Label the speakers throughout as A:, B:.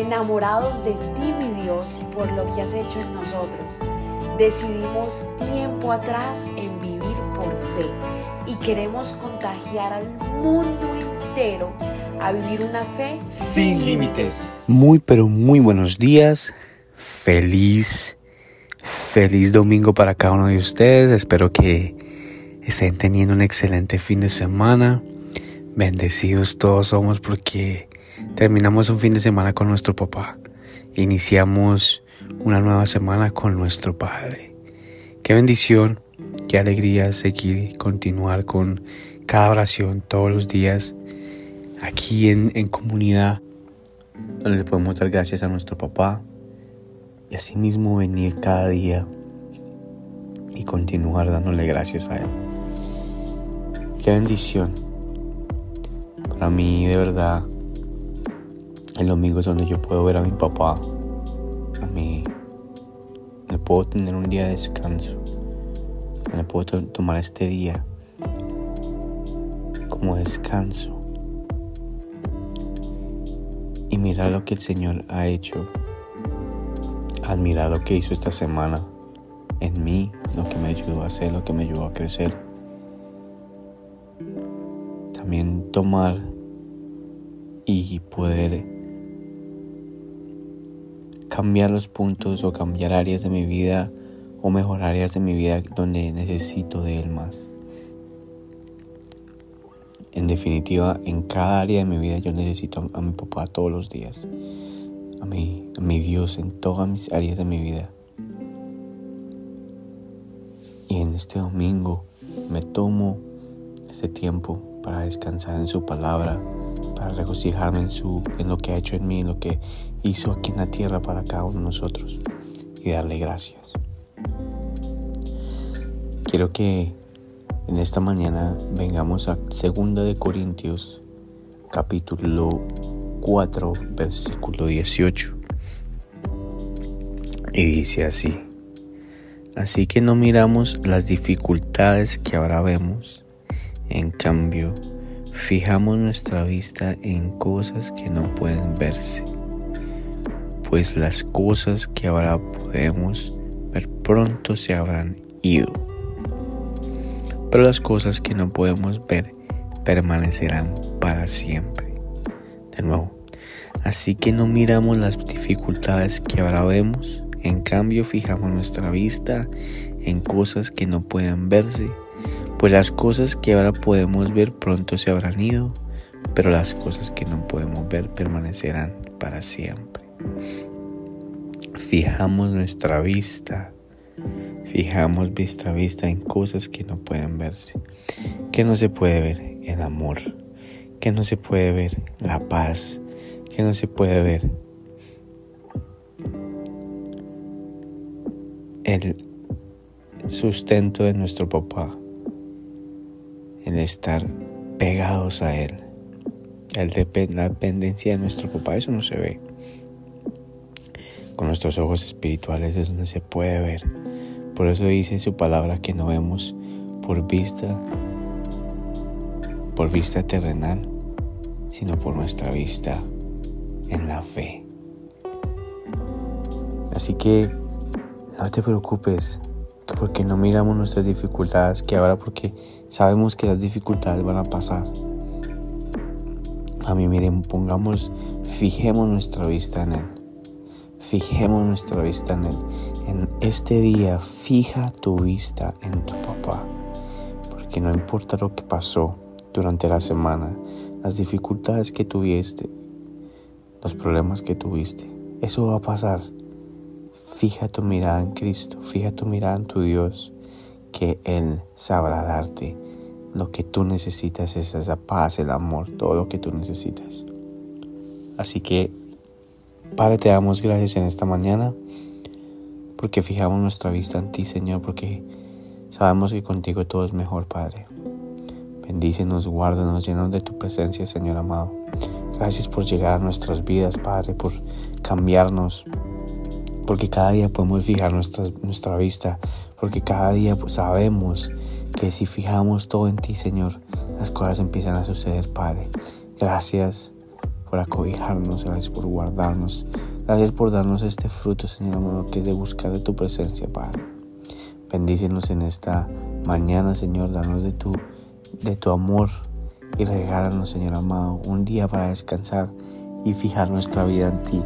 A: enamorados de ti, mi Dios, por lo que has hecho en nosotros. Decidimos tiempo atrás en vivir por fe y queremos contagiar al mundo entero a vivir una fe
B: sin límites.
C: Muy pero muy buenos días. Feliz, feliz domingo para cada uno de ustedes. Espero que estén teniendo un excelente fin de semana. Bendecidos todos somos porque terminamos un fin de semana con nuestro papá. Iniciamos una nueva semana con nuestro Padre. Qué bendición, qué alegría seguir continuar con cada oración todos los días aquí en, en comunidad, donde le podemos dar gracias a nuestro papá y asimismo venir cada día y continuar dándole gracias a Él. Qué bendición. Para mí, de verdad, el domingo es donde yo puedo ver a mi papá. A mí, me puedo tener un día de descanso. Me puedo tomar este día como descanso y mirar lo que el Señor ha hecho. Admirar lo que hizo esta semana en mí, lo que me ayudó a hacer, lo que me ayudó a crecer. También tomar y poder cambiar los puntos o cambiar áreas de mi vida o mejorar áreas de mi vida donde necesito de Él más. En definitiva, en cada área de mi vida yo necesito a mi papá todos los días. A mi, a mi Dios en todas mis áreas de mi vida. Y en este domingo me tomo este tiempo para descansar en su palabra, para regocijarme en, su, en lo que ha hecho en mí, lo que hizo aquí en la tierra para cada uno de nosotros y darle gracias. Quiero que en esta mañana vengamos a 2 de Corintios capítulo 4 versículo 18. Y dice así: Así que no miramos las dificultades que ahora vemos, en cambio, fijamos nuestra vista en cosas que no pueden verse, pues las cosas que ahora podemos ver pronto se habrán ido pero las cosas que no podemos ver permanecerán para siempre. De nuevo, así que no miramos las dificultades que ahora vemos, en cambio fijamos nuestra vista en cosas que no pueden verse, pues las cosas que ahora podemos ver pronto se habrán ido, pero las cosas que no podemos ver permanecerán para siempre. Fijamos nuestra vista Fijamos vista a vista en cosas que no pueden verse, que no se puede ver el amor, que no se puede ver la paz, que no se puede ver el sustento de nuestro papá, estar pegados a él, el la dependencia de nuestro papá, eso no se ve. Con nuestros ojos espirituales es donde se puede ver por eso dice su palabra que no vemos por vista, por vista terrenal, sino por nuestra vista en la fe. Así que no te preocupes porque no miramos nuestras dificultades, que ahora porque sabemos que las dificultades van a pasar. A mí miren, pongamos, fijemos nuestra vista en Él. Fijemos nuestra vista en Él. En este día fija tu vista en tu papá, porque no importa lo que pasó durante la semana, las dificultades que tuviste, los problemas que tuviste, eso va a pasar. Fija tu mirada en Cristo, fija tu mirada en tu Dios, que Él sabrá darte lo que tú necesitas, es esa paz, el amor, todo lo que tú necesitas. Así que Padre, te damos gracias en esta mañana porque fijamos nuestra vista en ti, Señor, porque sabemos que contigo todo es mejor, Padre. Bendícenos, guárdanos, llenos de tu presencia, Señor amado. Gracias por llegar a nuestras vidas, Padre, por cambiarnos, porque cada día podemos fijar nuestra, nuestra vista, porque cada día pues, sabemos que si fijamos todo en ti, Señor, las cosas empiezan a suceder, Padre. Gracias por acobijarnos, gracias por guardarnos, gracias por darnos este fruto, Señor amado, que es de buscar de tu presencia, Padre. Bendícenos en esta mañana, Señor, danos de tu, de tu amor y regálanos, Señor amado, un día para descansar y fijar nuestra vida en ti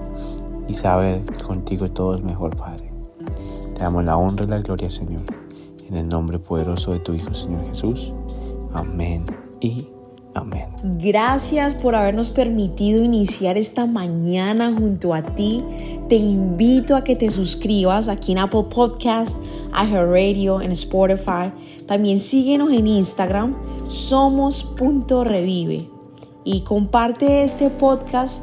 C: y saber que contigo todo es mejor, Padre. Te damos la honra y la gloria, Señor, en el nombre poderoso de tu Hijo, Señor Jesús. Amén y Amén.
A: Gracias por habernos permitido iniciar esta mañana junto a ti. Te invito a que te suscribas aquí en Apple Podcast, Radio, en Spotify. También síguenos en Instagram, somos.revive. Y comparte este podcast